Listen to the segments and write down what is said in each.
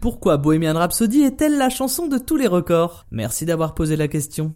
Pourquoi Bohemian Rhapsody est-elle la chanson de tous les records? Merci d'avoir posé la question.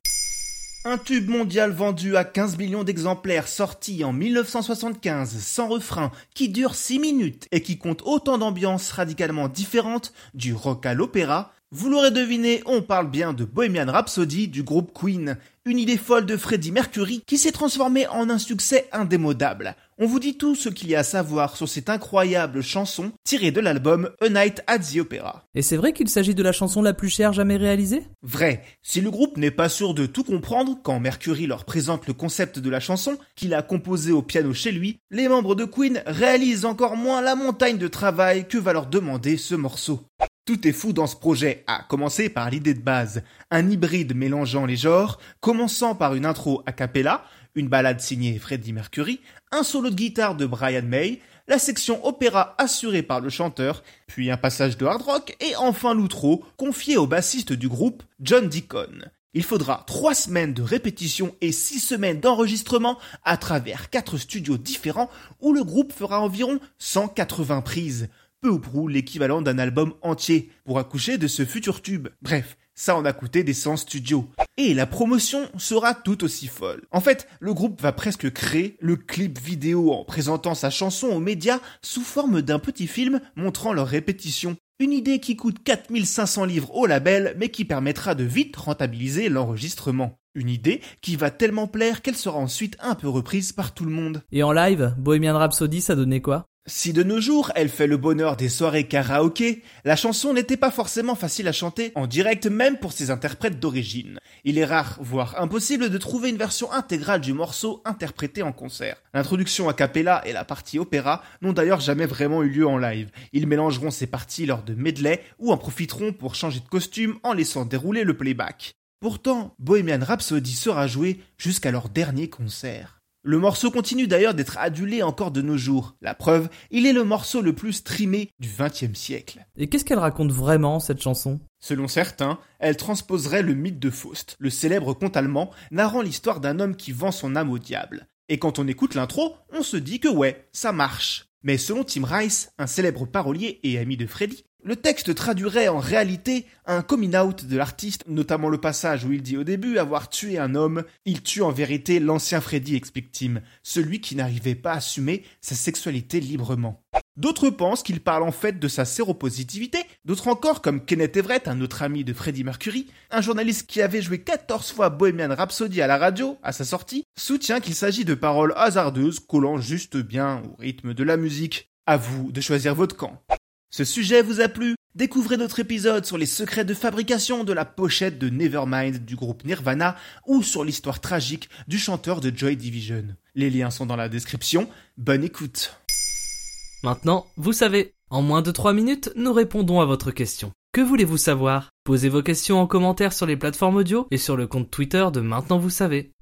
Un tube mondial vendu à 15 millions d'exemplaires sorti en 1975 sans refrain qui dure 6 minutes et qui compte autant d'ambiances radicalement différentes du rock à l'opéra, vous l'aurez deviné, on parle bien de Bohemian Rhapsody du groupe Queen, une idée folle de Freddie Mercury qui s'est transformée en un succès indémodable. On vous dit tout ce qu'il y a à savoir sur cette incroyable chanson tirée de l'album A Night at the Opera. Et c'est vrai qu'il s'agit de la chanson la plus chère jamais réalisée? Vrai, si le groupe n'est pas sûr de tout comprendre quand Mercury leur présente le concept de la chanson qu'il a composée au piano chez lui, les membres de Queen réalisent encore moins la montagne de travail que va leur demander ce morceau. Tout est fou dans ce projet, à commencer par l'idée de base, un hybride mélangeant les genres, commençant par une intro a cappella, une balade signée Freddie Mercury, un solo de guitare de Brian May, la section opéra assurée par le chanteur, puis un passage de hard rock, et enfin l'outro, confié au bassiste du groupe, John Deacon. Il faudra trois semaines de répétition et six semaines d'enregistrement à travers quatre studios différents où le groupe fera environ 180 prises peu ou prou l'équivalent d'un album entier pour accoucher de ce futur tube. Bref, ça en a coûté des 100 studios. Et la promotion sera tout aussi folle. En fait, le groupe va presque créer le clip vidéo en présentant sa chanson aux médias sous forme d'un petit film montrant leur répétition. Une idée qui coûte 4500 livres au label, mais qui permettra de vite rentabiliser l'enregistrement. Une idée qui va tellement plaire qu'elle sera ensuite un peu reprise par tout le monde. Et en live, Bohemian Rhapsody, ça donnait quoi? Si de nos jours elle fait le bonheur des soirées karaoké, la chanson n'était pas forcément facile à chanter en direct même pour ses interprètes d'origine. Il est rare, voire impossible de trouver une version intégrale du morceau interprété en concert. L'introduction a cappella et la partie opéra n'ont d'ailleurs jamais vraiment eu lieu en live. Ils mélangeront ces parties lors de medley ou en profiteront pour changer de costume en laissant dérouler le playback. Pourtant, Bohemian Rhapsody sera joué jusqu'à leur dernier concert. Le morceau continue d'ailleurs d'être adulé encore de nos jours. La preuve, il est le morceau le plus streamé du XXe siècle. Et qu'est-ce qu'elle raconte vraiment, cette chanson? Selon certains, elle transposerait le mythe de Faust, le célèbre conte allemand narrant l'histoire d'un homme qui vend son âme au diable. Et quand on écoute l'intro, on se dit que ouais, ça marche. Mais selon Tim Rice, un célèbre parolier et ami de Freddy, le texte traduirait en réalité un coming out de l'artiste, notamment le passage où il dit au début avoir tué un homme. Il tue en vérité l'ancien Freddy, explique Tim, celui qui n'arrivait pas à assumer sa sexualité librement. D'autres pensent qu'il parle en fait de sa séropositivité, d'autres encore, comme Kenneth Everett, un autre ami de Freddie Mercury, un journaliste qui avait joué 14 fois Bohemian Rhapsody à la radio, à sa sortie, soutient qu'il s'agit de paroles hasardeuses collant juste bien au rythme de la musique. À vous de choisir votre camp. Ce sujet vous a plu? Découvrez notre épisode sur les secrets de fabrication de la pochette de Nevermind du groupe Nirvana ou sur l'histoire tragique du chanteur de Joy Division. Les liens sont dans la description. Bonne écoute. Maintenant, vous savez, en moins de 3 minutes, nous répondons à votre question. Que voulez-vous savoir? Posez vos questions en commentaire sur les plateformes audio et sur le compte Twitter de Maintenant vous savez.